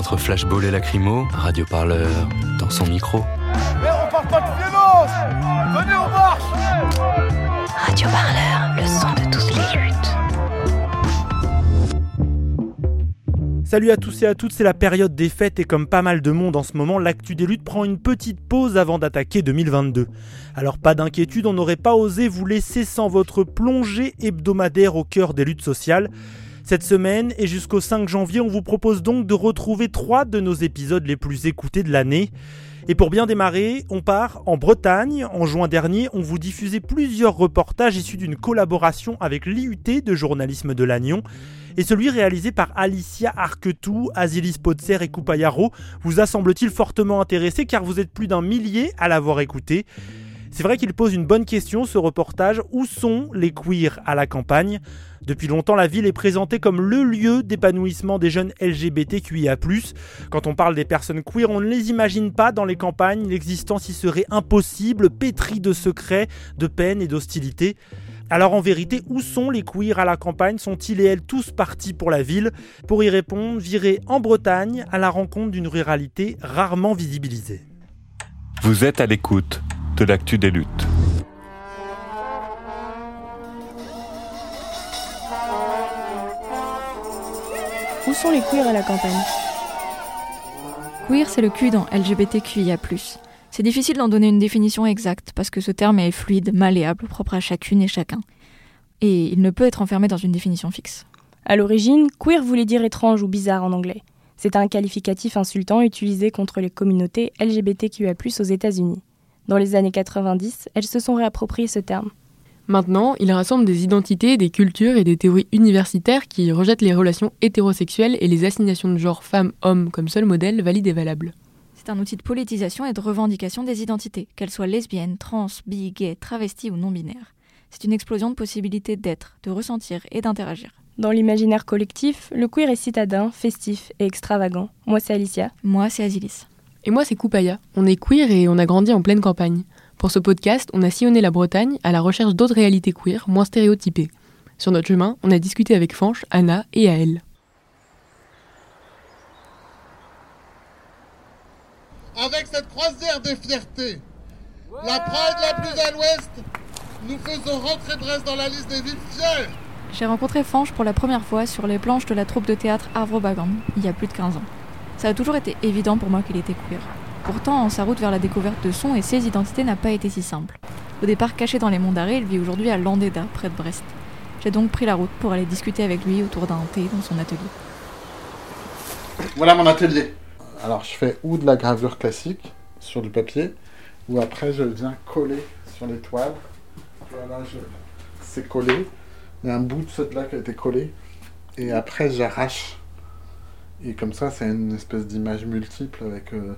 Entre flashball et lacrymo, Radio Parleur dans son micro. Mais on parle pas de violence Venez, on marche Radio Parleur, le son de toutes les luttes. Salut à tous et à toutes, c'est la période des fêtes et comme pas mal de monde en ce moment, l'actu des luttes prend une petite pause avant d'attaquer 2022. Alors pas d'inquiétude, on n'aurait pas osé vous laisser sans votre plongée hebdomadaire au cœur des luttes sociales. Cette semaine et jusqu'au 5 janvier, on vous propose donc de retrouver trois de nos épisodes les plus écoutés de l'année. Et pour bien démarrer, on part en Bretagne. En juin dernier, on vous diffusait plusieurs reportages issus d'une collaboration avec l'IUT de journalisme de Lannion. Et celui réalisé par Alicia Arquetou, Azilis Potser et Coupayaro vous a semble-t-il fortement intéressé car vous êtes plus d'un millier à l'avoir écouté. C'est vrai qu'il pose une bonne question ce reportage. Où sont les queers à la campagne? Depuis longtemps, la ville est présentée comme le lieu d'épanouissement des jeunes LGBTQIA. Quand on parle des personnes queer, on ne les imagine pas dans les campagnes. L'existence y serait impossible, pétrie de secrets, de peine et d'hostilité. Alors en vérité, où sont les queers à la campagne? Sont-ils et elles tous partis pour la ville? Pour y répondre, virez en Bretagne à la rencontre d'une ruralité rarement visibilisée. Vous êtes à l'écoute de l'actu des luttes. Où sont les queers à la campagne? Queer, c'est le cul dans LGBTQIA. C'est difficile d'en donner une définition exacte parce que ce terme est fluide, malléable, propre à chacune et chacun. Et il ne peut être enfermé dans une définition fixe. À l'origine, queer voulait dire étrange ou bizarre en anglais. C'est un qualificatif insultant utilisé contre les communautés LGBTQIA+ aux États-Unis. Dans les années 90, elles se sont réappropriées ce terme. Maintenant, il rassemble des identités, des cultures et des théories universitaires qui rejettent les relations hétérosexuelles et les assignations de genre femme-homme comme seul modèle valide et valable. C'est un outil de politisation et de revendication des identités, qu'elles soient lesbiennes, trans, bi, gay, travesties ou non-binaires. C'est une explosion de possibilités d'être, de ressentir et d'interagir. Dans l'imaginaire collectif, le queer est citadin, festif et extravagant. Moi, c'est Alicia. Moi, c'est Azilis. Et moi, c'est Koupaya. On est queer et on a grandi en pleine campagne. Pour ce podcast, on a sillonné la Bretagne à la recherche d'autres réalités queer moins stéréotypées. Sur notre chemin, on a discuté avec Fanche, Anna et Aël. Avec cette croisière de fierté, la Pride la plus à l'ouest, nous faisons rentrer Brest dans la liste des villes fières. J'ai rencontré Fanche pour la première fois sur les planches de la troupe de théâtre Avro-Bagam, il y a plus de 15 ans. Ça a toujours été évident pour moi qu'il était queer. Pourtant, sa route vers la découverte de son et ses identités n'a pas été si simple. Au départ caché dans les monts d'Arrée, il vit aujourd'hui à Landéda, près de Brest. J'ai donc pris la route pour aller discuter avec lui autour d'un thé dans son atelier. Voilà mon atelier. Alors je fais ou de la gravure classique sur du papier, ou après je viens coller sur les toiles. Voilà, c'est collé. Il y a un bout de cette là qui a été collé. Et après j'arrache. Et comme ça, c'est une espèce d'image multiple avec euh,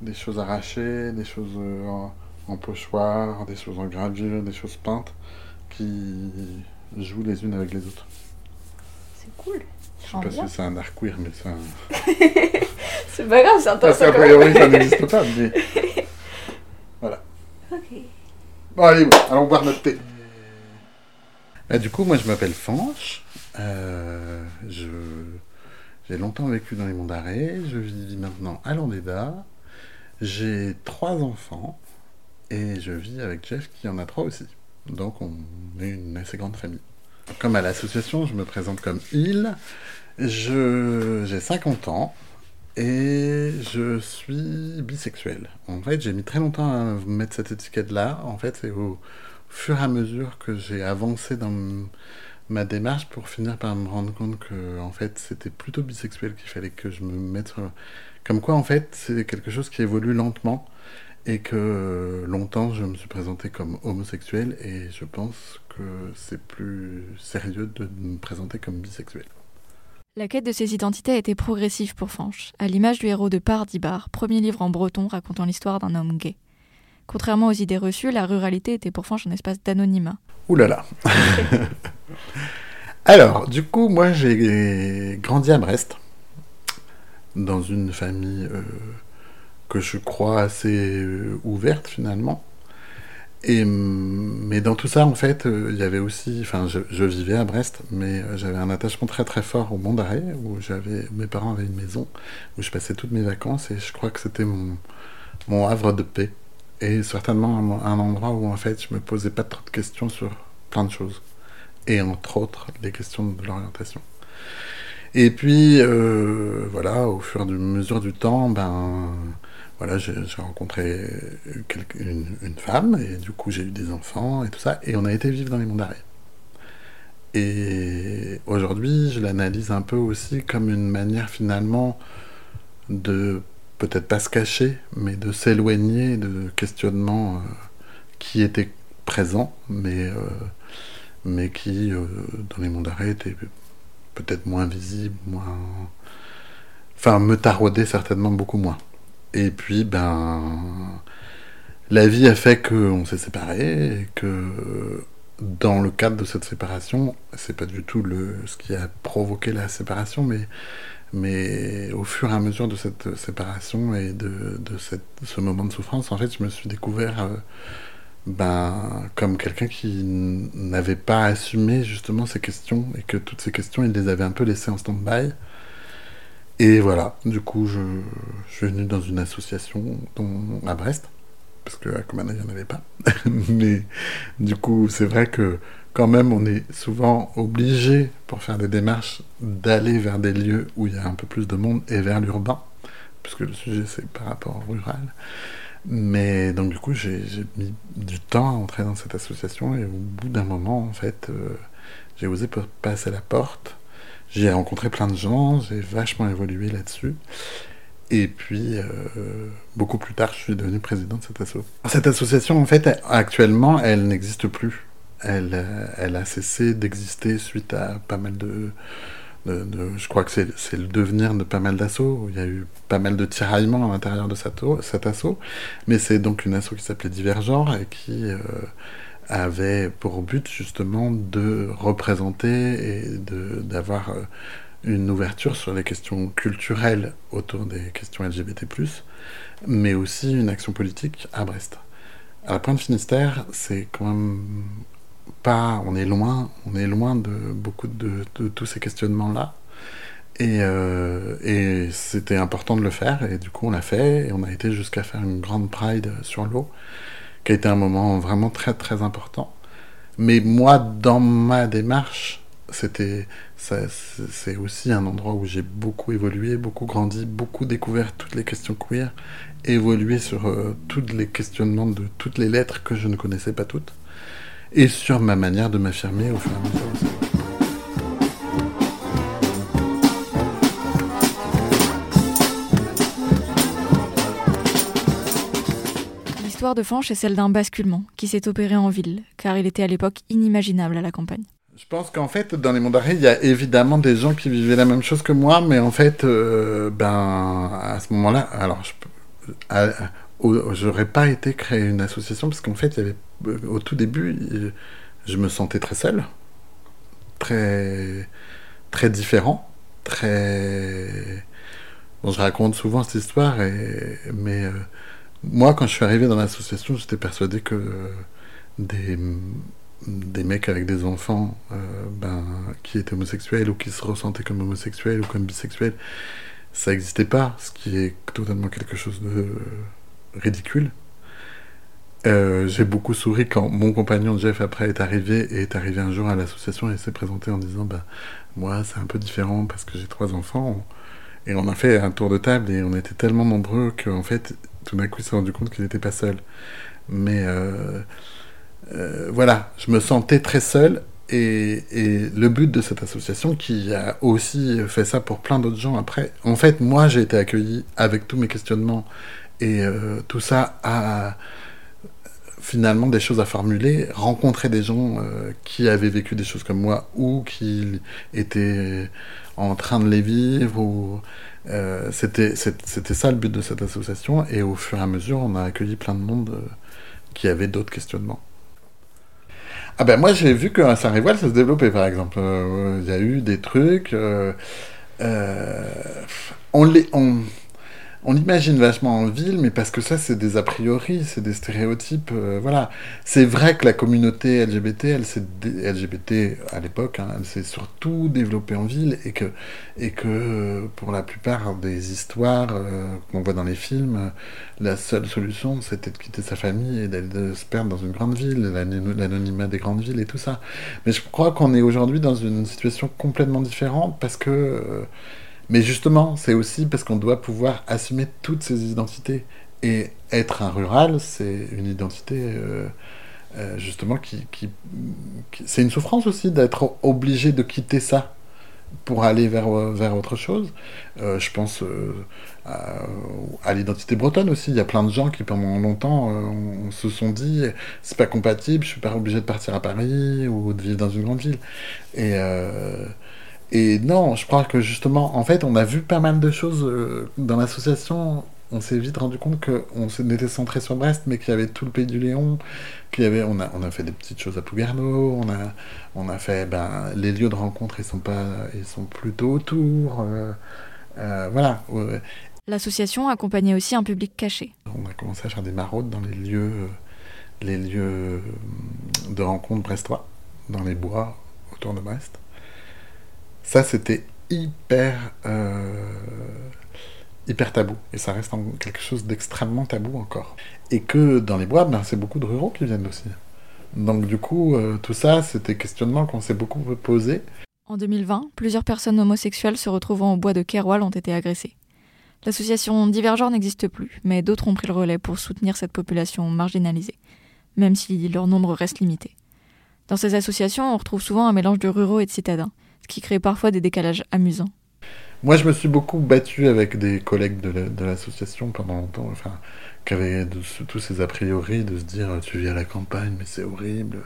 des choses arrachées, des choses euh, en, en, pochoir, des choses en gravure, des choses peintes qui jouent les unes avec les autres. C'est cool. Je sais pas si c'est un art queer, mais c'est un. c'est pas grave, c'est intéressant. Parce qu'a priori, ça n'existe pas, mais. Voilà. Ok. Bon, allez, bon, allons boire notre thé. Et du coup, moi, je m'appelle Fanche. Euh, je. J'ai longtemps vécu dans les monts d'Arrée. Je vis maintenant à Landéda. J'ai trois enfants. Et je vis avec Jeff qui en a trois aussi. Donc on est une assez grande famille. Comme à l'association, je me présente comme Il. J'ai 50 ans. Et je suis bisexuel. En fait, j'ai mis très longtemps à mettre cette étiquette-là. En fait, c'est au fur et à mesure que j'ai avancé dans ma démarche pour finir par me rendre compte que en fait c'était plutôt bisexuel qu'il fallait que je me mette comme quoi en fait c'est quelque chose qui évolue lentement et que longtemps je me suis présenté comme homosexuel et je pense que c'est plus sérieux de me présenter comme bisexuel. La quête de ces identités a été progressive pour Fanch, à l'image du héros de Pardibar, premier livre en breton racontant l'histoire d'un homme gay. Contrairement aux idées reçues, la ruralité était pour Fanch un espace d'anonymat. Ouh là là Alors, du coup, moi j'ai grandi à Brest, dans une famille euh, que je crois assez euh, ouverte finalement. Et, mais dans tout ça, en fait, euh, il y avait aussi, enfin, je, vivais à Brest, mais j'avais un attachement très très fort au Mont d'Arrêt, où j'avais, mes parents avaient une maison, où je passais toutes mes vacances, et je crois que c'était mon, mon havre de paix. Et certainement un, un, endroit où, en fait, je me posais pas trop de questions sur plein de choses. Et entre autres, les questions de l'orientation. Et puis, euh, voilà, au fur et à mesure du temps, ben voilà, j'ai rencontré une, femme, et du coup j'ai eu des enfants et tout ça, et on a été vivre dans les monts d'arrêt. Et aujourd'hui, je l'analyse un peu aussi comme une manière finalement de peut-être pas se cacher, mais de s'éloigner de questionnements euh, qui étaient présents, mais, euh, mais qui, euh, dans les monts d'arrêt, étaient peut-être moins visibles, moins... Enfin, me taraudaient certainement beaucoup moins. Et puis, ben, la vie a fait qu'on s'est séparés et que dans le cadre de cette séparation, c'est pas du tout le, ce qui a provoqué la séparation, mais, mais au fur et à mesure de cette séparation et de, de cette, ce moment de souffrance, en fait, je me suis découvert euh, ben, comme quelqu'un qui n'avait pas assumé justement ces questions et que toutes ces questions, il les avait un peu laissées en stand-by. Et voilà, du coup, je, suis venu dans une association à Brest, parce qu'à Comana, il n'y en avait pas. Mais du coup, c'est vrai que quand même, on est souvent obligé, pour faire des démarches, d'aller vers des lieux où il y a un peu plus de monde et vers l'urbain, puisque le sujet, c'est par rapport au rural. Mais donc, du coup, j'ai mis du temps à entrer dans cette association et au bout d'un moment, en fait, euh, j'ai osé passer la porte j'ai rencontré plein de gens, j'ai vachement évolué là-dessus. Et puis, euh, beaucoup plus tard, je suis devenu président de cette asso. Cette association, en fait, actuellement, elle n'existe plus. Elle, euh, elle a cessé d'exister suite à pas mal de... je crois que c'est le devenir de pas mal d'assauts. Il y a eu pas mal de tiraillements à l'intérieur de cet assaut. Mais c'est donc une asso qui s'appelait Divergent et qui... Euh, avait pour but justement de représenter et d'avoir euh, une ouverture sur les questions culturelles autour des questions LGBT+, mais aussi une action politique à Brest. À la Pointe Finistère, c'est quand même on est loin, on est loin de beaucoup de, de tous ces questionnements-là. Et, euh, et c'était important de le faire, et du coup on l'a fait, et on a été jusqu'à faire une grande pride sur l'eau qui a été un moment vraiment très très important. Mais moi, dans ma démarche, c'était c'est aussi un endroit où j'ai beaucoup évolué, beaucoup grandi, beaucoup découvert toutes les questions queer, évolué sur euh, tous les questionnements de toutes les lettres que je ne connaissais pas toutes, et sur ma manière de m'affirmer au fur et à mesure. L'histoire de Fanch est celle d'un basculement qui s'est opéré en ville, car il était à l'époque inimaginable à la campagne. Je pense qu'en fait, dans les mondes d'arrêt, il y a évidemment des gens qui vivaient la même chose que moi, mais en fait, euh, ben, à ce moment-là, alors, je j'aurais pas été créer une association parce qu'en fait, il y avait, au tout début, je me sentais très seul, très, très différent, très. Je raconte souvent cette histoire, mais euh, moi, quand je suis arrivé dans l'association, j'étais persuadé que euh, des, des mecs avec des enfants euh, ben, qui étaient homosexuels ou qui se ressentaient comme homosexuels ou comme bisexuels, ça n'existait pas, ce qui est totalement quelque chose de ridicule. Euh, j'ai beaucoup souri quand mon compagnon Jeff après est arrivé et est arrivé un jour à l'association et s'est présenté en disant bah moi c'est un peu différent parce que j'ai trois enfants et on a fait un tour de table et on était tellement nombreux qu'en fait tout d'un coup, il s'est rendu compte qu'il n'était pas seul. Mais euh, euh, voilà, je me sentais très seul. Et, et, le but de cette association, qui a aussi fait ça pour plein d'autres gens après, en fait, moi, j'ai été accueilli avec tous mes questionnements et tout ça a finalement des choses à formuler, rencontrer des gens euh, qui avaient vécu des choses comme moi ou qui étaient en train de les vivre. Ou, euh, c'était, c'était ça le but de cette association. Et au fur et à mesure, on a accueilli plein de monde euh, qui avait d'autres questionnements. Ah ben moi j'ai vu qu'à Saint-Rivoal ça se développait par exemple. Il y a eu des trucs. on les, on, on l'imagine vachement en ville, mais parce que ça, c'est des a priori, c'est des stéréotypes. euh, voilà. C'est vrai que la communauté LGBT, LGBT à l'époque, hein, elle s'est surtout développée en ville et que, et que euh, pour la plupart des histoires euh, qu'on voit dans les films, la seule solution, c'était de quitter sa famille et d'aller se perdre dans une grande ville, l'ano- l'anonymat des grandes villes et tout ça. Mais je crois qu'on est aujourd'hui dans une situation complètement différente parce que. Mais justement, c'est aussi parce qu'on doit pouvoir assumer toutes ces identités. Et être un rural, c'est une identité, euh, euh, justement, qui, C'est une souffrance aussi d'être obligé de quitter ça pour aller vers, vers autre chose. Euh, je pense à, l'identité bretonne aussi. Il y a plein de gens qui, pendant longtemps, on- se sont dit c'est pas compatible, je suis pas obligé de partir à Paris ou de vivre dans une grande ville. Et. Et non, je crois que justement, en fait, on a vu pas mal de choses euh, dans l'association. On s'est vite rendu compte qu'on était centré sur Brest, mais qu'il y avait tout le pays du Léon, qu'il y avait, on a, on a fait des petites choses à Plouguerneau, on a, on a fait, ben, les lieux de rencontre, ils sont pas, ils sont plutôt autour, euh, euh, voilà. L'association accompagnait aussi un public caché. On a commencé à faire des maraudes dans les lieux, les lieux euh, de rencontre brestois, dans les bois autour de Brest. Ça, c'était hyper, euh, hyper tabou. Et ça reste quelque chose d'extrêmement tabou encore. Et que dans les bois, ben, c'est beaucoup de ruraux qui viennent aussi. Donc du coup, euh, tout ça, c'était questionnement qu'on s'est beaucoup posé. En 2020, plusieurs personnes homosexuelles se retrouvant au bois de Keroual ont été agressées. L'association Divergeur n'existe plus, mais d'autres ont pris le relais pour soutenir cette population marginalisée, même si leur nombre reste limité. Dans ces associations, on retrouve souvent un mélange de ruraux et de citadins, ce qui crée parfois des décalages amusants. Moi, je me suis beaucoup battu avec des collègues de la- de l'association pendant longtemps, enfin, qui avaient tous ces a priori de se dire tu vis à la campagne, mais c'est horrible,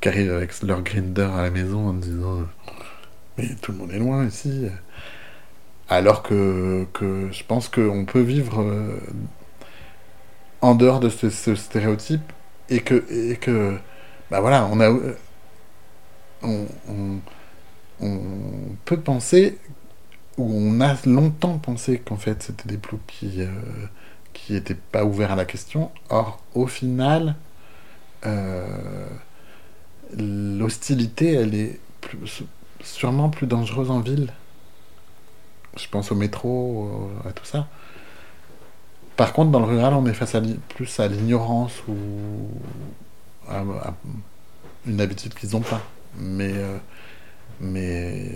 qui arrivent avec leur grinder à la maison en disant mais tout le monde est loin ici. Alors que, que je pense qu'on peut vivre euh, en dehors de ce, stéréotype et que, et que bah voilà, on a. on, on peut penser où on a longtemps pensé qu'en fait c'était des ploucs qui euh, qui étaient pas ouverts à la question. Or, au final, euh, l'hostilité, elle est sûrement plus dangereuse en ville. Je pense au métro, euh, à tout ça. Par contre, dans le rural, on est face à plus à l'ignorance ou à, une habitude qu'ils n'ont pas. Euh, mais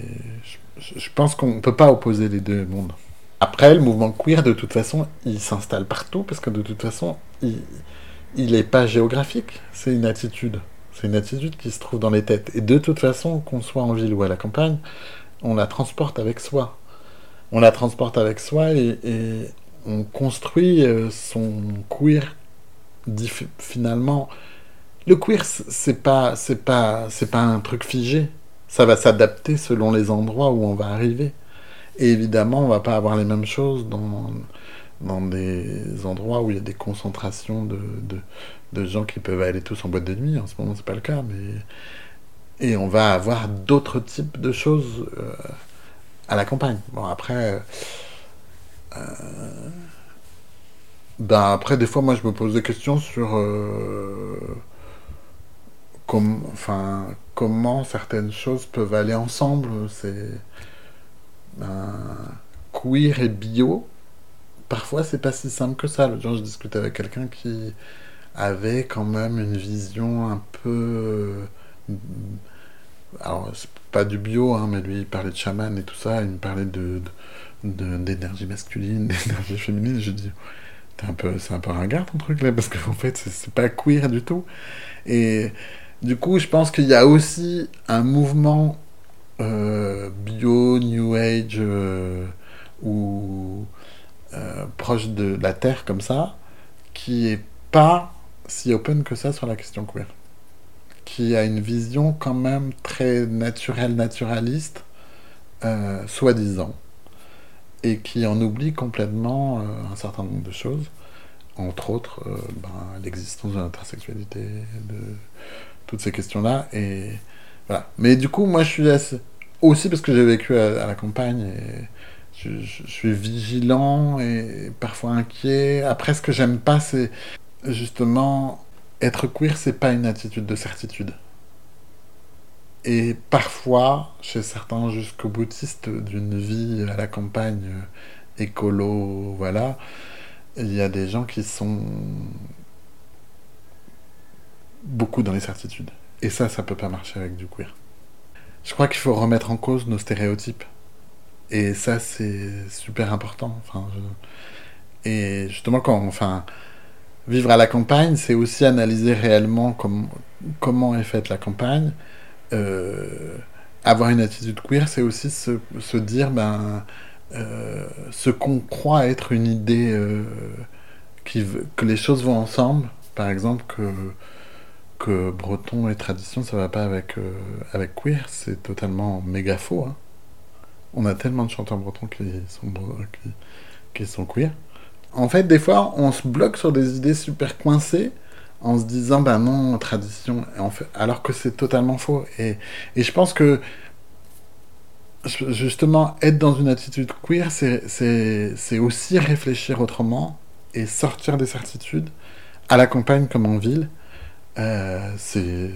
je, pense qu'on ne peut pas opposer les deux mondes. Après, le mouvement queer, de toute façon, il s'installe partout parce que de toute façon, il n'est pas géographique. C'est une attitude. C'est une attitude qui se trouve dans les têtes. Et de toute façon, qu'on soit en ville ou à la campagne, on la transporte avec soi. On la transporte avec soi et, on construit euh, son queer finalement. Le queer, c'est pas, c'est pas, c'est pas un truc figé. Ça va s'adapter selon les endroits où on va arriver. Et évidemment, on va pas avoir les mêmes choses dans, dans des endroits où il y a des concentrations de, de, de gens qui peuvent aller tous en boîte de nuit. En ce moment, c'est pas le cas, mais et on va avoir d'autres types de choses euh, à la campagne. Bon, après, euh, ben après, des fois, moi, je me pose des questions sur euh, com- enfin, comment certaines choses peuvent aller ensemble. C'est queer et bio. Parfois, c'est pas si simple que ça. L'autre jour, je discutais avec quelqu'un qui avait quand même une vision un peu. alors, c'est pas du bio, hein, mais lui, il parlait de chaman et tout ça. Il me parlait de, d'énergie masculine, d'énergie féminine. Je dis, T'es un peu, c'est un peu ringard ton truc là, parce qu'en fait, c'est, c'est pas queer du tout. Et du coup, je pense qu'il y a aussi un mouvement euh, bio, new age, euh, ou euh, proche de la Terre comme ça, qui est pas si open que ça sur la question queer. Qui a une vision quand même très naturelle, naturaliste, soi-disant, et qui en oublie complètement un certain nombre de choses, entre autres ben, l'existence de l'intersexualité, de toutes ces questions-là. Et voilà. Mais du coup, moi, je suis assez... aussi parce que j'ai vécu à, la campagne je, suis vigilant et parfois inquiet. Après, ce que j'aime pas, c'est justement être queer, c'est pas une attitude de certitude. Et parfois, chez certains jusqu'au boutistes d'une vie à la campagne, euh, écolo, voilà, il y a des gens qui sont beaucoup dans les certitudes. Et ça, ça peut pas marcher avec du queer. Je crois qu'il faut remettre en cause nos stéréotypes. Et ça, c'est super important. Enfin. Et justement, quand, enfin, vivre à la campagne, c'est aussi analyser réellement com comment est faite la campagne. Euh, avoir une attitude queer, c'est aussi se, dire, ben, euh, ce qu'on croit être une idée, euh, que les choses vont ensemble. Par exemple, que, que breton et tradition, ça va pas avec, avec queer, c'est totalement méga faux. Hein. On a tellement de chanteurs bretons qui sont, qui, sont queer. En fait, des fois, on se bloque sur des idées super coincées en se disant, ben non, tradition, en alors que c'est totalement faux. Et, et je pense que, justement, être dans une attitude queer, c'est aussi réfléchir autrement et sortir des certitudes, à la campagne comme en ville. Euh, c'est.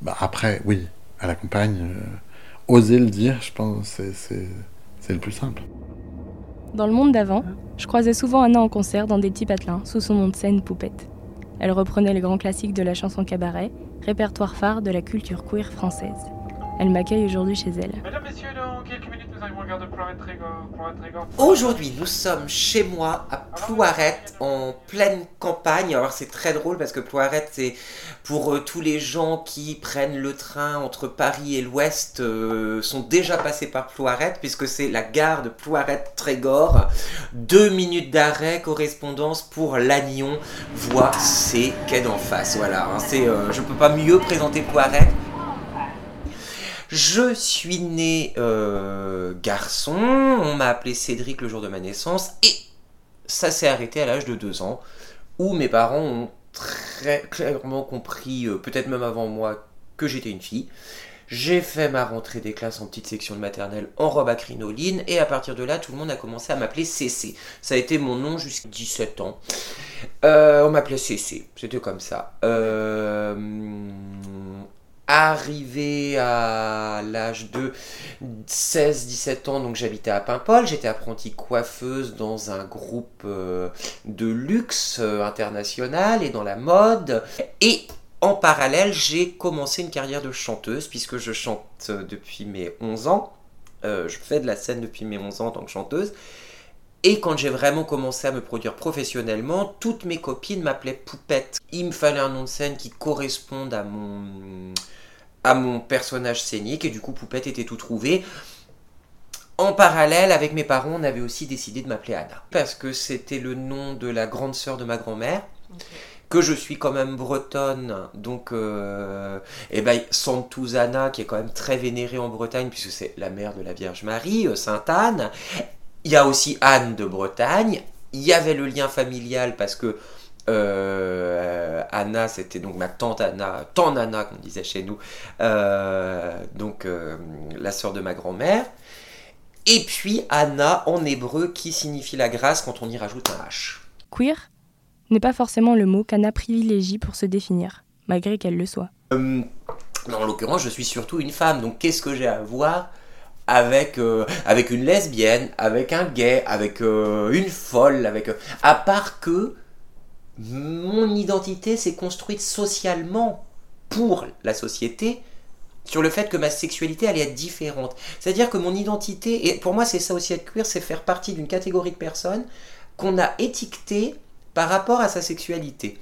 Bah, après, oui, à la campagne, euh, oser le dire, je pense, c'est le plus simple. Dans le monde d'avant, je croisais souvent Anna en concert dans des petits patelins, sous son nom de scène Poupette. Elle reprenait les grands classiques de la chanson cabaret, répertoire phare de la culture queer française. Elle m'accueille aujourd'hui chez elle. Mesdames, messieurs, dans quelques minutes, Aujourd'hui, nous sommes chez moi à Plouaret, en pleine campagne. Alors, c'est très drôle parce que Plouaret, c'est pour euh, tous les gens qui prennent le train entre Paris et l'Ouest, euh, sont déjà passés par Plouaret, puisque c'est la gare de Plouaret-Trégor. Deux minutes d'arrêt, correspondance pour Lannion, voie C, quai d'en face. Voilà, hein, c'est, euh, je peux pas mieux présenter Plouaret. Je suis né euh, garçon, on m'a appelé Cédric le jour de ma naissance, et ça s'est arrêté à l'âge de 2 ans, où mes parents ont très clairement compris, euh, peut-être même avant moi, que j'étais une fille. J'ai fait ma rentrée des classes en petite section de maternelle en robe à crinoline, et à partir de là, tout le monde a commencé à m'appeler CC. Ça a été mon nom jusqu'à 17 ans. Euh, on m'appelait CC, c'était comme ça. Arrivé à l'âge de 16-17 ans, donc j'habitais à Paimpol, j'étais apprentie coiffeuse dans un groupe euh, de luxe euh, international et dans la mode. Et en parallèle, j'ai commencé une carrière de chanteuse puisque je chante depuis mes 11 ans. Euh, je fais de la scène depuis mes 11 ans en tant que chanteuse. Et quand j'ai vraiment commencé à me produire professionnellement, toutes mes copines m'appelaient Poupette. Il me fallait un nom de scène qui corresponde à mon à mon personnage scénique et du coup Poupette était tout trouvé. En parallèle, avec mes parents, on avait aussi décidé de m'appeler Anna parce que c'était le nom de la grande sœur de ma grand-mère. Okay. Que je suis quand même bretonne, donc euh, et ben Santuzana qui est quand même très vénérée en Bretagne puisque c'est la mère de la Vierge Marie, euh, Sainte Anne. Il y a aussi Anne de Bretagne. Il y avait le lien familial parce que euh, Anna, c'était donc ma tante Anna, tante Anna, qu'on disait chez nous, euh, donc euh, la sœur de ma grand-mère. Et puis Anna en hébreu qui signifie la grâce quand on y rajoute un H. Queer n'est pas forcément le mot qu'Anna privilégie pour se définir, malgré qu'elle le soit. En l'occurrence, je suis surtout une femme, donc qu'est-ce que j'ai à voir? Avec, euh, avec une lesbienne, avec un gay, avec euh, une folle, avec à part que mon identité s'est construite socialement pour la société sur le fait que ma sexualité allait être différente. C'est-à-dire que mon identité, et pour moi c'est ça aussi être queer, c'est faire partie d'une catégorie de personnes qu'on a étiquetées par rapport à sa sexualité.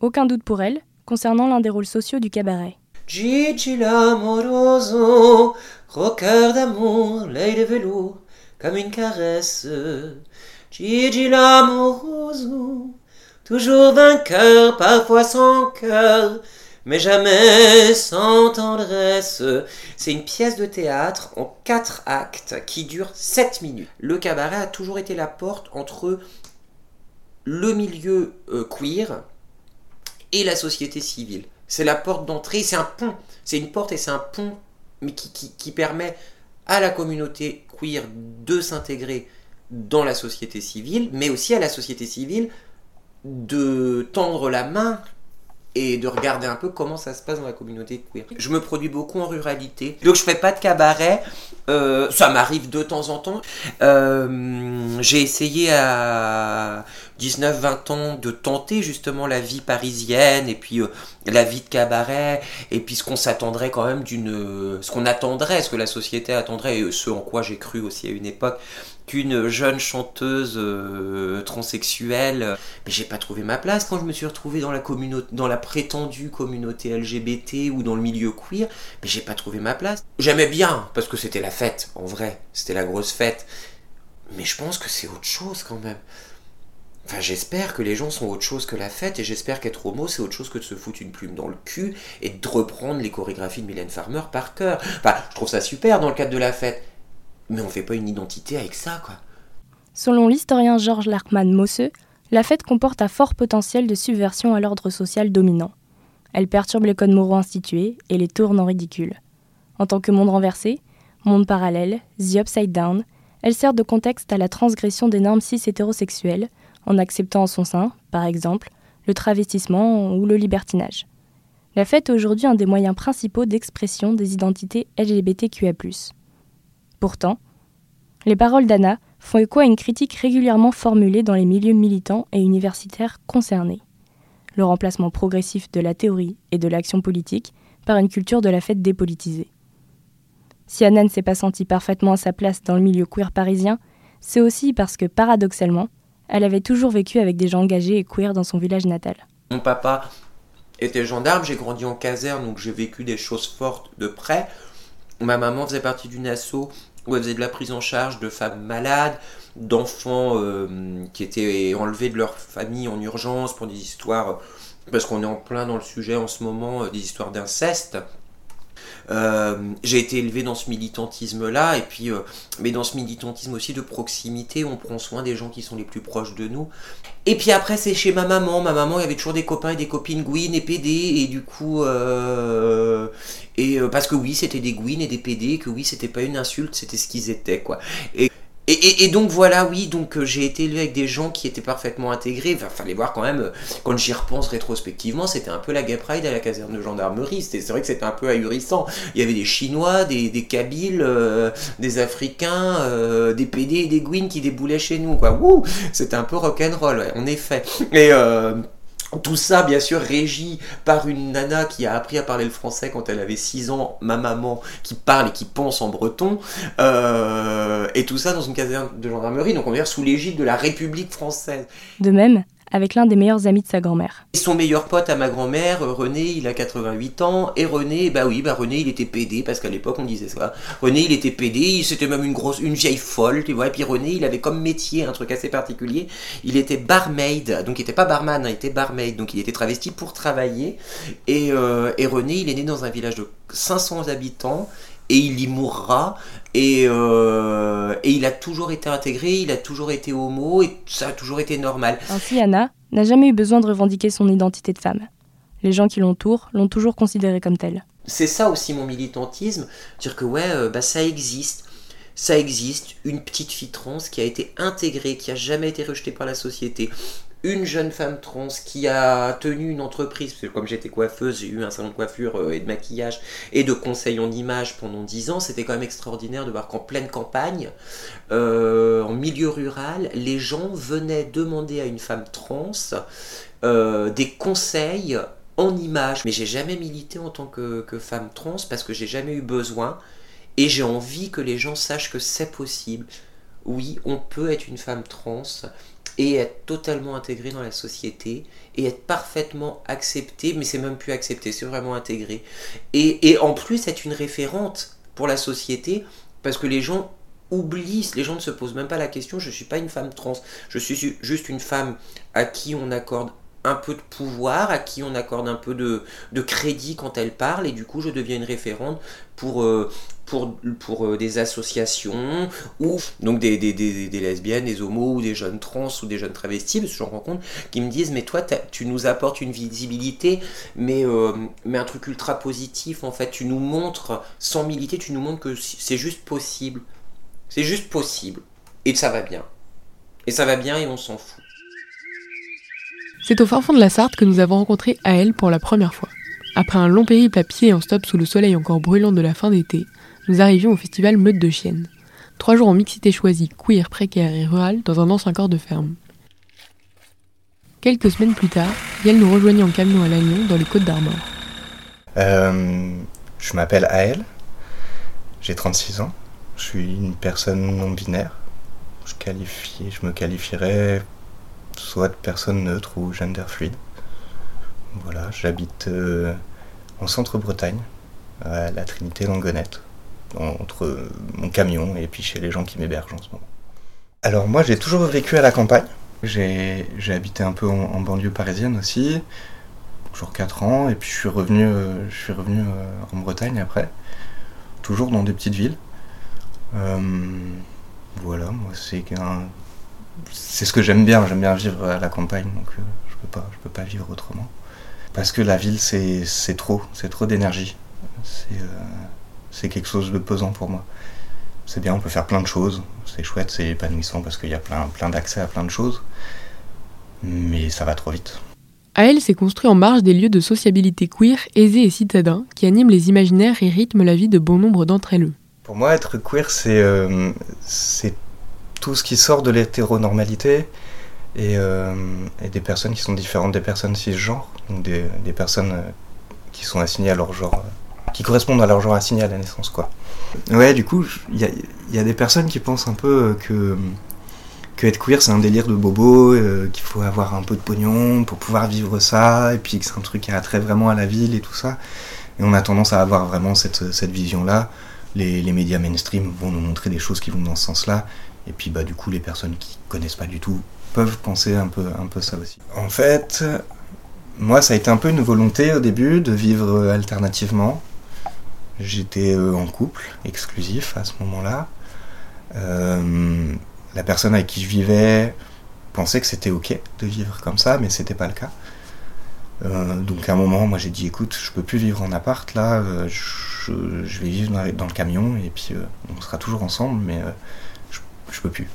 Aucun doute pour elle concernant l'un des rôles sociaux du cabaret. Gigi l'amoroso, rocker d'amour, l'œil de velours, comme une caresse. Gigi l'amoroso, toujours vainqueur, parfois sans cœur, mais jamais sans tendresse. C'est une pièce de théâtre en quatre actes qui dure 7 minutes. Le cabaret a toujours été la porte entre le milieu euh, queer et la société civile. C'est la porte d'entrée, c'est un pont. C'est une porte et c'est un pont mais qui, permet à la communauté queer de s'intégrer dans la société civile, mais aussi à la société civile de tendre la main et de regarder un peu comment ça se passe dans la communauté queer. Je me produis beaucoup en ruralité, donc je fais pas de cabaret, euh, ça m'arrive de temps en temps. Euh, j'ai essayé à 19-20 ans de tenter justement la vie parisienne et puis euh, la vie de cabaret et puis ce qu'on s'attendrait quand même d'une... ce qu'on attendrait, ce que la société attendrait et ce en quoi j'ai cru aussi à une époque qu'une jeune chanteuse euh, transsexuelle. Mais j'ai pas trouvé ma place quand je me suis retrouvé dans la dans la prétendue communauté LGBT ou dans le milieu queer. Mais j'ai pas trouvé ma place. J'aimais bien parce que c'était la fête, en vrai, c'était la grosse fête. Mais je pense que c'est autre chose quand même. Enfin, j'espère que les gens sont autre chose que la fête et j'espère qu'être homo c'est autre chose que de se foutre une plume dans le cul et de reprendre les chorégraphies de Mylène Farmer par cœur. Enfin, je trouve ça super dans le cadre de la fête mais on fait pas une identité avec ça, quoi. Selon l'historien Georges Larkman Mosseux, la fête comporte un fort potentiel de subversion à l'ordre social dominant. Elle perturbe les codes moraux institués et les tourne en ridicule. En tant que monde renversé, monde parallèle, The Upside Down, elle sert de contexte à la transgression des normes cis-hétérosexuelles, en acceptant en son sein, par exemple, le travestissement ou le libertinage. La fête est aujourd'hui un des moyens principaux d'expression des identités LGBTQA. Pourtant, les paroles d'Anna font écho à une critique régulièrement formulée dans les milieux militants et universitaires concernés. Le remplacement progressif de la théorie et de l'action politique par une culture de la fête dépolitisée. Si Anna ne s'est pas sentie parfaitement à sa place dans le milieu queer parisien, c'est aussi parce que, paradoxalement, elle avait toujours vécu avec des gens engagés et queer dans son village natal. Mon papa était gendarme, j'ai grandi en caserne, donc j'ai vécu des choses fortes de près. Ma maman faisait partie d'une asso où elle faisait de la prise en charge de femmes malades, d'enfants euh, qui étaient enlevés de leur famille en urgence pour des histoires, parce qu'on est en plein dans le sujet en ce moment, euh, des histoires d'inceste. Euh, j'ai été élevé dans ce militantisme-là, et puis, mais dans ce militantisme aussi de proximité, on prend soin des gens qui sont les plus proches de nous. Et puis après, c'est chez ma maman. Ma maman, il y avait toujours des copains et des copines Gwyn et PD, et du coup, euh, et parce que oui, c'était des Gwyn et des PD, que oui, c'était pas une insulte, c'était ce qu'ils étaient, quoi. Et, et, donc voilà, oui, donc euh, j'ai été élevé avec des gens qui étaient parfaitement intégrés. Enfin, fallait voir quand même, euh, quand j'y repense rétrospectivement, c'était un peu la gay pride à la caserne de gendarmerie. C'est vrai que c'était un peu ahurissant. Il y avait des Chinois, des, des Kabyles, euh, des Africains, des PD et des Gwyn qui déboulaient chez nous, quoi. Wouh C'était un peu rock'n'roll, ouais, en effet. Et tout ça, bien sûr, régi par une nana qui a appris à parler le français quand elle avait 6 ans, ma maman, qui parle et qui pense en breton, euh, et tout ça dans une caserne de gendarmerie, donc on dire sous l'égide de la République française. De même, avec l'un des meilleurs amis de sa grand-mère. Son meilleur pote à ma grand-mère, René, il a 88 ans, et René, bah oui, bah René, il était pédé, parce qu'à l'époque on disait ça. René, il était pédé, c'était même une grosse, une vieille folle, et puis René, il avait comme métier un truc assez particulier, il était barmaid, donc il était pas barman, hein, il était barmaid, donc il était travesti pour travailler, et, euh, et René, il est né dans un village de 500 habitants, et il y mourra. Et, euh, et, il a toujours été intégré, il a toujours été homo, et ça a toujours été normal. Ainsi, Anna n'a jamais eu besoin de revendiquer son identité de femme. Les gens qui l'entourent l'ont toujours considérée comme telle. C'est ça aussi mon militantisme, dire que ouais, euh, bah, ça existe. Ça existe, une petite fille trans qui a été intégrée, qui a jamais été rejetée par la société, une jeune femme trans qui a tenu une entreprise, parce que comme j'étais coiffeuse, j'ai eu un salon de coiffure euh, et de maquillage et de conseil en image pendant 10 ans, c'était quand même extraordinaire de voir qu'en pleine campagne, euh, en milieu rural, les gens venaient demander à une femme trans euh, des conseils en image. Mais j'ai jamais milité en tant que, que femme trans parce que j'ai jamais eu besoin et j'ai envie que les gens sachent que c'est possible. Oui, on peut être une femme trans et être totalement intégré dans la société et être parfaitement accepté, mais c'est même plus accepté, c'est vraiment intégré. Et, et, en plus être une référente pour la société, parce que les gens oublient, les gens ne se posent même pas la question, je ne suis pas une femme trans, je suis juste une femme à qui on accorde un peu de pouvoir, à qui on accorde un peu de, de crédit quand elle parle, et du coup je deviens une référente pour, euh, pour, pour euh, des associations, ou donc des, des, des, lesbiennes, des homos, ou des jeunes trans, ou des jeunes travestis, parce que j'en rencontre, qui me disent, mais toi, tu nous apportes une visibilité, mais, euh, mais un truc ultra positif, en fait, tu nous montres, sans militer, tu nous montres que c'est juste possible. C'est juste possible. Et ça va bien. Et ça va bien et on s'en fout. C'est au fin fond de la Sarthe que nous avons rencontré Aël pour la première fois. Après un long périple à pied et en stop sous le soleil encore brûlant de la fin d'été, nous arrivions au festival Meute de Chiennes. Trois jours en mixité choisie, queer, précaire et rural dans un ancien corps de ferme. Quelques semaines plus tard, Yael nous rejoignit en camion à Lannion dans les Côtes d'Armor. Euh, je m'appelle Aël, j'ai 36 ans, je suis une personne non binaire. Je me qualifierais soit personne neutre ou gender fluide. Voilà, j'habite euh, en centre-Bretagne, à la Trinité Langonette, entre mon camion et puis chez les gens qui m'hébergent en ce moment. Alors moi j'ai toujours vécu à la campagne, j'ai habité un peu en, banlieue parisienne aussi, toujours 4 ans, et puis je suis revenu, euh, je suis revenu euh, en Bretagne après, toujours dans des petites villes. voilà, moi c'est un, c'est ce que j'aime bien, j'aime bien vivre à la campagne, donc euh, je peux pas, je peux pas vivre autrement. Parce que la ville, c'est trop, c'est trop d'énergie. Euh, c'est quelque chose de pesant pour moi. C'est bien, on peut faire plein de choses, c'est chouette, c'est épanouissant parce qu'il y a plein, plein d'accès à plein de choses, mais ça va trop vite. elle s'est construit en marge des lieux de sociabilité queer, aisés et citadins, qui animent les imaginaires et rythment la vie de bon nombre d'entre elles. Pour moi, être queer, c'est euh, tout ce qui sort de l'hétéronormalité et, euh, et, des personnes qui sont différentes des personnes cisgenres, donc des, personnes euh, qui sont assignées à leur genre, euh, qui correspondent à leur genre assigné à la naissance, quoi. Ouais, du coup, il y a, y a, des personnes qui pensent un peu que, que être queer c'est un délire de bobo, qu'il faut avoir un peu de pognon pour pouvoir vivre ça, et puis que c'est un truc qui a trait vraiment à la ville et tout ça. Et on a tendance à avoir vraiment cette, cette vision-là. Les, médias mainstream vont nous montrer des choses qui vont dans ce sens-là, et puis bah du coup les personnes qui connaissent pas du tout peuvent penser un peu, un peu ça aussi. En fait, moi ça a été un peu une volonté au début de vivre alternativement. J'étais euh, en couple exclusif à ce moment-là. Euh, la personne avec qui je vivais pensait que c'était ok de vivre comme ça, mais c'était pas le cas. Euh, donc à un moment, moi j'ai dit écoute, je peux plus vivre en appart là, je, je, vais vivre dans, le camion et puis on sera toujours ensemble, mais je peux plus.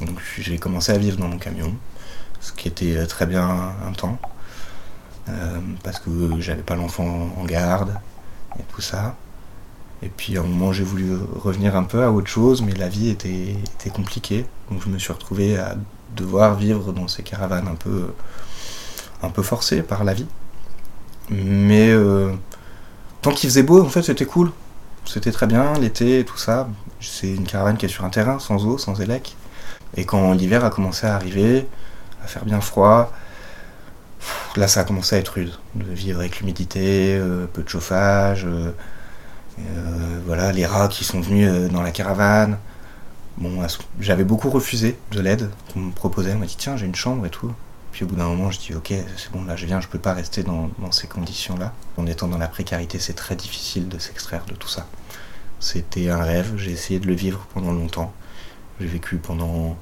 Donc j'ai commencé à vivre dans mon camion, ce qui était euh, très bien un temps, euh, parce que j'avais pas l'enfant en garde et tout ça. Et puis à un moment j'ai voulu revenir un peu à autre chose, mais la vie était, compliquée, donc je me suis retrouvé à devoir vivre dans ces caravanes un peu, un peu forcées par la vie. Mais euh, tant qu'il faisait beau, en fait c'était cool. C'était très bien, l'été tout ça. C'est une caravane qui est sur un terrain, sans eau, sans élec. Et quand l'hiver a commencé à arriver, à faire bien froid, là ça a commencé à être rude. De vivre avec l'humidité, euh, peu de chauffage, euh, euh, voilà, les rats qui sont venus dans la caravane. J'avais beaucoup refusé de l'aide qu'on me proposait. On m'a dit tiens, j'ai une chambre et tout. Puis au bout d'un moment, je dis ok, c'est bon, là je viens, je peux pas rester dans, ces conditions-là. En étant dans la précarité, c'est très difficile de s'extraire de tout ça. C'était un rêve, j'ai essayé de le vivre pendant longtemps. J'ai vécu pendant,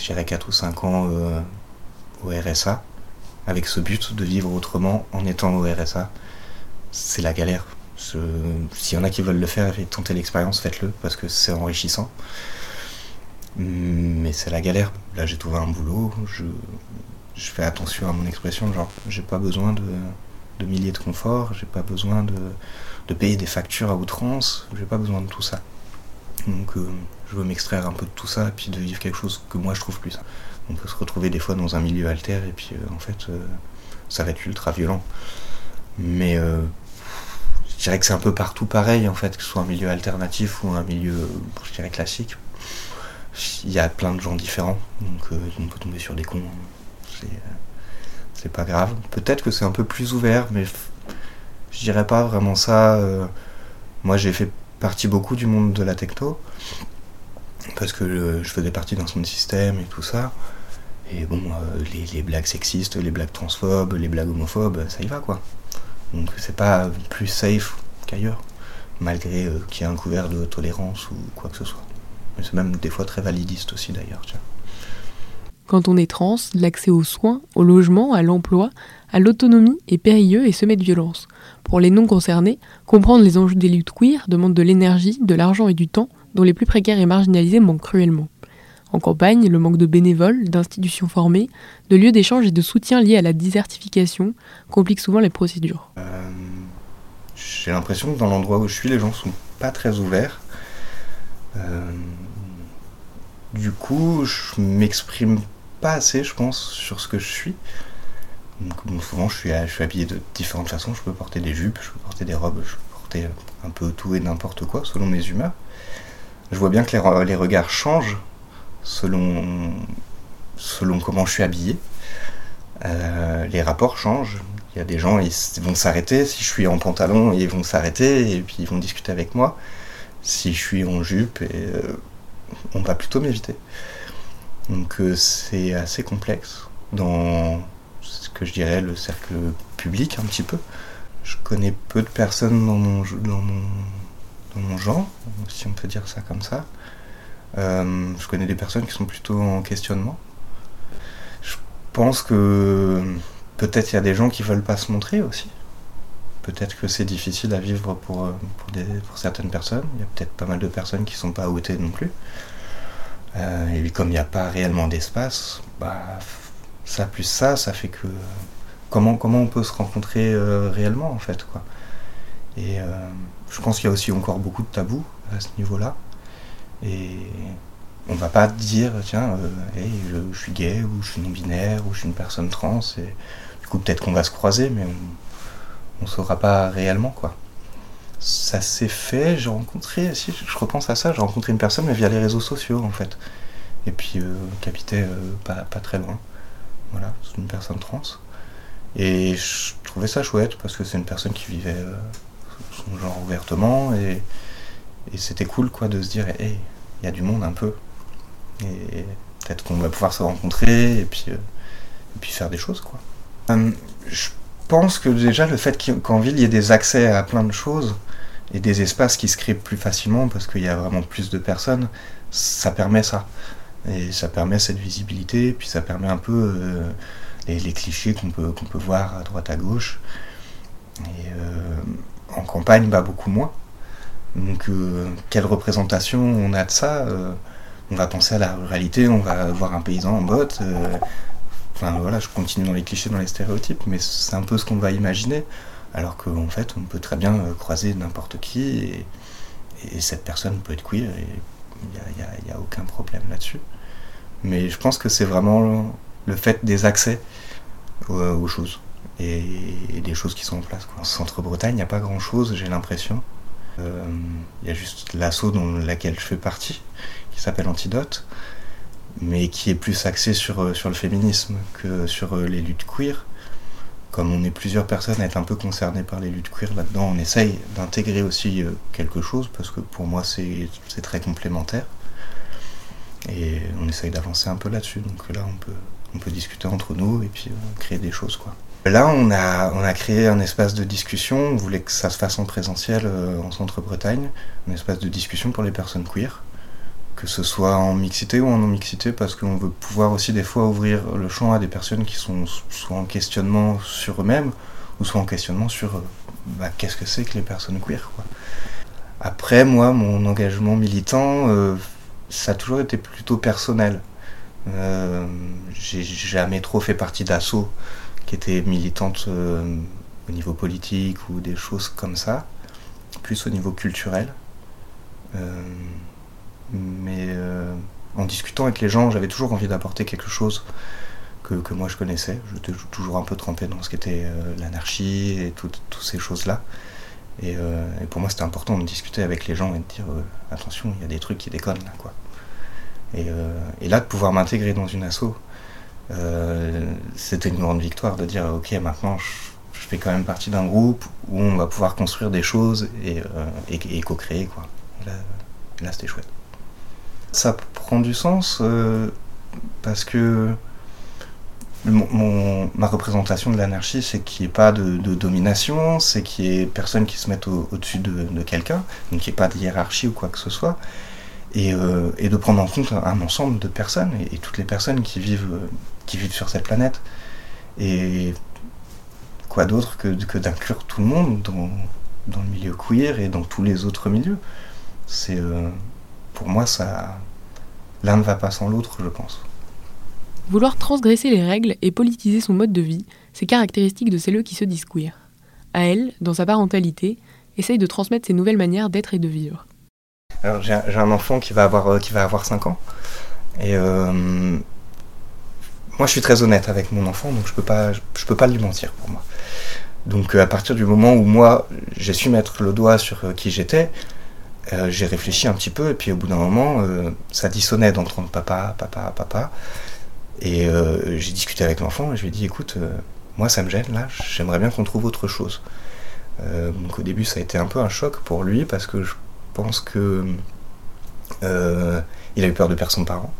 je dirais, 4 ou 5 ans euh, au RSA, avec ce but de vivre autrement en étant au RSA. C'est la galère. S'il y en a qui veulent le faire et tenter l'expérience, faites-le, parce que c'est enrichissant. Mais c'est la galère. Là, j'ai trouvé un boulot, je, fais attention à mon expression, genre, j'ai pas besoin de, milliers de confort, j'ai pas besoin de de payer des factures à outrance, j'ai pas besoin de tout ça. Donc euh, je veux m'extraire un peu de tout ça et puis de vivre quelque chose que moi je trouve plus. On peut se retrouver des fois dans un milieu alter et puis euh, en fait euh, ça va être ultra violent. Mais je dirais que c'est un peu partout pareil en fait, que ce soit un milieu alternatif ou un milieu, je dirais classique. Il y a plein de gens différents, donc on peut tomber sur des cons. C'est pas grave. Peut-être que c'est un peu plus ouvert, mais je dirais pas vraiment ça. Euh, moi, j'ai fait partie beaucoup du monde de la techno, parce que je, faisais partie d'un son système et tout ça. Et bon, euh, les, les blagues sexistes, les blagues transphobes, les blagues homophobes, ça y va quoi. Donc c'est pas plus safe qu'ailleurs, malgré euh, qu'il y ait un couvert de tolérance ou quoi que ce soit. C'est même des fois très validiste aussi d'ailleurs. Quand on est trans, l'accès aux soins, au logement, à l'emploi, à l'autonomie est périlleux et semé de violence. Pour les non concernés, comprendre les enjeux des luttes queer demande de l'énergie, de l'argent et du temps dont les plus précaires et marginalisés manquent cruellement. En campagne, le manque de bénévoles, d'institutions formées, de lieux d'échange et de soutien liés à la désertification complique souvent les procédures. Euh, J'ai l'impression que dans l'endroit où je suis, les gens sont pas très ouverts. Euh, du coup, je m'exprime pas assez, je pense, sur ce que je suis. Souvent, je suis, je habillé de différentes façons. Je peux porter des jupes, je peux porter des robes, je peux porter un peu tout et n'importe quoi, selon mes humeurs. Je vois bien que les, re- les regards changent selon, selon comment je suis habillé. Euh, les rapports changent. Il y a des gens, ils vont s'arrêter. Si je suis en pantalon, ils vont s'arrêter et puis ils vont discuter avec moi. Si je suis en jupe, euh, on va plutôt m'éviter. Donc euh, c'est assez complexe dans ce que je dirais le cercle public un petit peu. Je connais peu de personnes dans mon genre, si on peut dire ça comme ça. Euh, je connais des personnes qui sont plutôt en questionnement. Je pense que peut-être il y a des gens qui veulent pas se montrer aussi. Peut-être que c'est difficile à vivre pour, euh, pour, certaines personnes. Il y a peut-être pas mal de personnes qui sont pas outées non plus. Euh, et comme il n'y a pas réellement d'espace, bah, ça plus ça, ça fait que comment, comment on peut se rencontrer euh, réellement en fait quoi. Et euh, je pense qu'il y a aussi encore beaucoup de tabous à ce niveau-là. Et on va pas dire tiens, hey, je, je suis gay ou je suis non binaire ou je suis une personne trans. Et du coup peut-être qu'on va se croiser, mais on ne saura pas réellement quoi. Ça s'est fait, j'ai rencontré, si je repense à ça, j'ai rencontré une personne mais via les réseaux sociaux en fait. Et puis euh, qui habitait euh, pas, pas très loin. Voilà, c'est une personne trans. Et je trouvais ça chouette parce que c'est une personne qui vivait euh, son genre ouvertement et, et c'était cool quoi de se dire hey, il y a du monde un peu. Et peut-être qu'on va pouvoir se rencontrer et puis, euh, et puis faire des choses quoi. Pense que déjà le fait qu'en ville il y ait des accès à plein de choses et des espaces qui se créent plus facilement parce qu'il y a vraiment plus de personnes, ça permet ça. Et ça permet cette visibilité, puis ça permet un peu euh, les, clichés qu'on peut, peut voir à droite à gauche. Et euh, en campagne, bah, beaucoup moins. Donc, euh, quelle représentation on a de ça? On va penser à la ruralité, on va voir un paysan en botte. Euh, Enfin voilà, je continue dans les clichés, dans les stéréotypes, mais c'est un peu ce qu'on va imaginer. Alors qu'en fait, on peut très bien euh, croiser n'importe qui et, et cette personne peut être queer et il n'y a, aucun problème là-dessus. Mais je pense que c'est vraiment le fait des accès aux, aux choses et, des choses qui sont en place. En Centre-Bretagne, il n'y a pas grand-chose, j'ai l'impression. Euh, Il y a juste l'asso dans laquelle je fais partie, qui s'appelle Antidote, mais qui est plus axé sur, euh, sur le féminisme que sur euh, les luttes queer. Comme on est plusieurs personnes à être un peu concernées par les luttes queer là-dedans, on essaye d'intégrer aussi euh, quelque chose, parce que pour moi c'est très complémentaire. Et on essaye d'avancer un peu là-dessus. Donc là, on peut, on peut discuter entre nous et puis créer des choses. Quoi. Là, on a, on a créé un espace de discussion. On voulait que ça se fasse en présentiel en Centre-Bretagne. Un espace de discussion pour les personnes queer. Que ce soit en mixité ou en non-mixité, parce qu'on veut pouvoir aussi des fois ouvrir le champ à des personnes qui sont soit en questionnement sur eux-mêmes, ou soit en questionnement sur euh, bah, qu'est-ce que c'est que les personnes queer. Quoi. Après, moi, mon engagement militant, euh, ça a toujours été plutôt personnel. Euh, j'ai jamais trop fait partie d'assauts qui étaient militantes euh, au niveau politique ou des choses comme ça, plus au niveau culturel. Mais euh, en discutant avec les gens, j'avais toujours envie d'apporter quelque chose que, que moi je connaissais. J'étais toujours un peu trempé dans ce qu'était euh, l'anarchie et toutes toutes ces choses-là. Et, euh, et pour moi, c'était important de discuter avec les gens et de dire euh, attention, il y a des trucs qui déconnent là, quoi. Et, euh, et là, de pouvoir m'intégrer dans une asso, c'était une grande victoire de dire ok, maintenant je, fais quand même partie d'un groupe où on va pouvoir construire des choses et, et, co-créer, quoi. Là c'était chouette. Ça prend du sens euh, parce que mon, ma représentation de l'anarchie, c'est qu'il n'y ait pas de, domination, c'est qu'il n'y ait personne qui se mette au-dessus de, quelqu'un, donc qu'il n'y ait pas de hiérarchie ou quoi que ce soit, et, euh, de prendre en compte un, ensemble de personnes, et, toutes les personnes qui vivent, qui vivent sur cette planète. Et quoi d'autre que, que d'inclure tout le monde dans, dans, le milieu queer et dans tous les autres milieux? Euh, Pour moi, ça l'un ne va pas sans l'autre, je pense. Vouloir transgresser les règles et politiser son mode de vie, c'est caractéristique de celles qui se disent queer. À elle, dans sa parentalité, essaye de transmettre ses nouvelles manières d'être et de vivre. Alors j'ai un enfant qui va avoir, euh, qui va avoir 5 ans. Et euh, moi je suis très honnête avec mon enfant, donc je peux pas, je peux pas lui mentir pour moi. Donc euh, à partir du moment où moi j'ai su mettre le doigt sur qui j'étais, j'ai réfléchi un petit peu et puis au bout d'un moment ça dissonnait d'entendre papa, papa, papa. Et euh, j'ai discuté avec l'enfant et je lui ai dit écoute, euh, moi ça me gêne là, j'aimerais bien qu'on trouve autre chose. Euh, donc au début ça a été un peu un choc pour lui parce que je pense que il a eu peur de perdre son parent.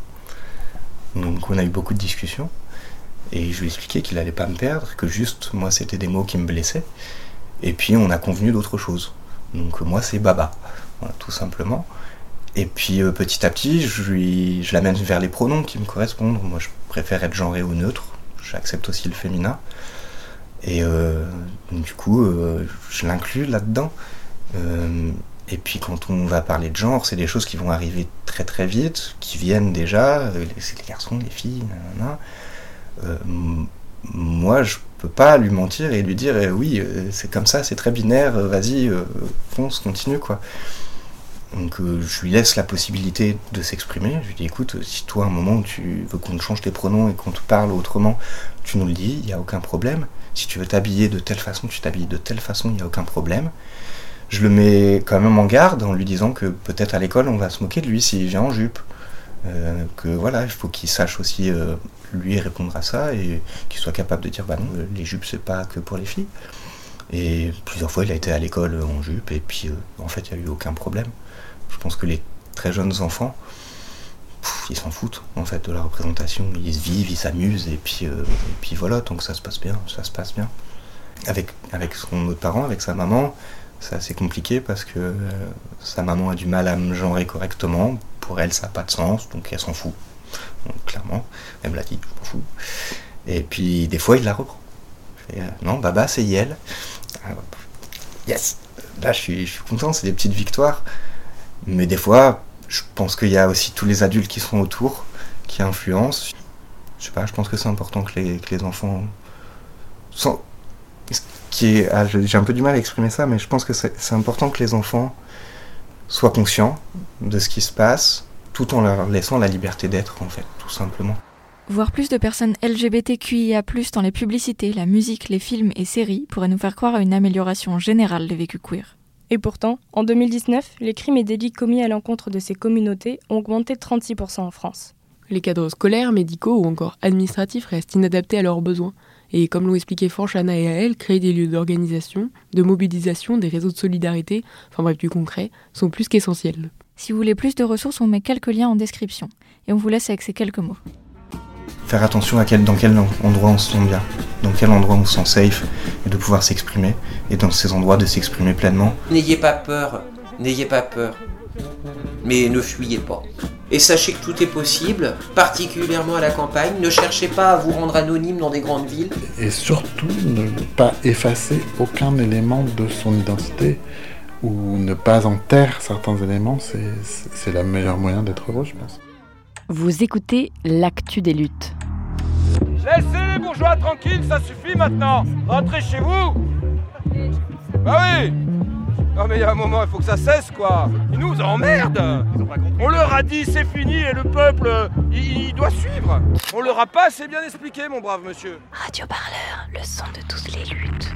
Donc on a eu beaucoup de discussions et je lui ai expliqué qu'il allait pas me perdre, que juste moi c'était des mots qui me blessaient. Et puis on a convenu d'autre chose. Donc moi c'est Baba, tout simplement. Et puis petit à petit, je, l'amène vers les pronoms qui me correspondent. Moi, je préfère être genré ou neutre. J'accepte aussi le féminin. Et euh, du coup, euh, je l'inclus là-dedans. Euh, et puis quand on va parler de genre, c'est des choses qui vont arriver très très vite, qui viennent déjà, c'est les garçons, les filles, moi, je peux pas lui mentir et lui dire oui, c'est comme ça, c'est très binaire, vas-y, fonce, continue quoi. Donc euh, je lui laisse la possibilité de s'exprimer. Je lui dis écoute, si toi à un moment tu veux qu'on change tes pronoms et qu'on te parle autrement, tu nous le dis, il n'y a aucun problème. Si tu veux t'habiller de telle façon, tu t'habilles de telle façon, il n'y a aucun problème. Je le mets quand même en garde en lui disant que peut-être à l'école on va se moquer de lui s'il vient en jupe. Euh, que voilà, il faut qu'il sache aussi euh, lui répondre à ça et qu'il soit capable de dire bah non, les jupes c'est pas que pour les filles. Et plusieurs fois il a été à l'école en jupe et puis en fait il n'y a eu aucun problème. Je pense que les très jeunes enfants, ils s'en foutent en fait de la représentation. Ils se vivent, ils s'amusent et puis, euh, puis voilà, donc ça se passe bien, ça se passe bien. Avec, avec son autre parent, avec sa maman, c'est assez compliqué parce que euh, sa maman a du mal à me genrer correctement. Pour elle, ça n'a pas de sens, donc elle s'en fout. clairement, elle me l'a dit, je m'en fous. Et puis des fois, il la reprend. Euh, non, Baba, c'est Yel. Ah, yes Là, je suis, je suis content, c'est des petites victoires. Mais des fois, je pense qu'il y a aussi tous les adultes qui sont autour, qui influencent. Je sais pas, je pense que c'est important que les, enfants. Ah, j'ai un peu du mal à exprimer ça, mais je pense que c'est important que les enfants soient conscients de ce qui se passe, tout en leur laissant la liberté d'être, en fait, tout simplement. Voir plus de personnes LGBTQIA, dans les publicités, la musique, les films et séries pourrait nous faire croire à une amélioration générale des vécus queer. Et pourtant, en 2019, les crimes et délits commis à l'encontre de ces communautés ont augmenté de 36% en France. Les cadres scolaires, médicaux ou encore administratifs restent inadaptés à leurs besoins. Et comme l'ont expliqué Franchana et Aël, créer des lieux d'organisation, de mobilisation, des réseaux de solidarité, enfin bref du concret, sont plus qu'essentiels. Si vous voulez plus de ressources, on met quelques liens en description. Et on vous laisse avec ces quelques mots faire attention à quel, dans quel endroit on se sent bien, dans quel endroit on se sent safe, et de pouvoir s'exprimer, et dans ces endroits de s'exprimer pleinement. N'ayez pas peur, n'ayez pas peur, mais ne fuyez pas. Et sachez que tout est possible, particulièrement à la campagne. Ne cherchez pas à vous rendre anonyme dans des grandes villes. Et surtout, ne pas effacer aucun élément de son identité ou ne pas en taire certains éléments, c'est le meilleur moyen d'être heureux, je pense. Vous écoutez l'actu des luttes. Laissez les bourgeois tranquilles, ça suffit maintenant. Rentrez chez vous. Bah oui. Non mais il y a un moment, il faut que ça cesse quoi. Ils nous emmerdent. On leur a dit c'est fini et le peuple, il, il, doit suivre. On leur a pas assez bien expliqué, mon brave monsieur. Radio Parleur, le son de toutes les luttes.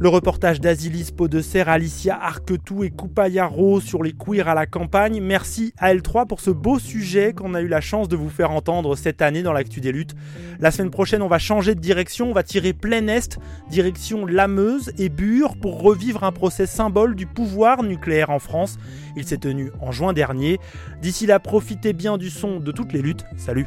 Le reportage d'Asilis Podecer, Alicia Arquetou et Coupayaro sur les queers à la campagne. Merci à L3 pour ce beau sujet qu'on a eu la chance de vous faire entendre cette année dans l'actu des luttes. La semaine prochaine, on va changer de direction, on va tirer plein est, direction Lameuse et Bure pour revivre un procès symbole du pouvoir nucléaire en France. Il s'est tenu en juin dernier. D'ici là, profitez bien du son de toutes les luttes. Salut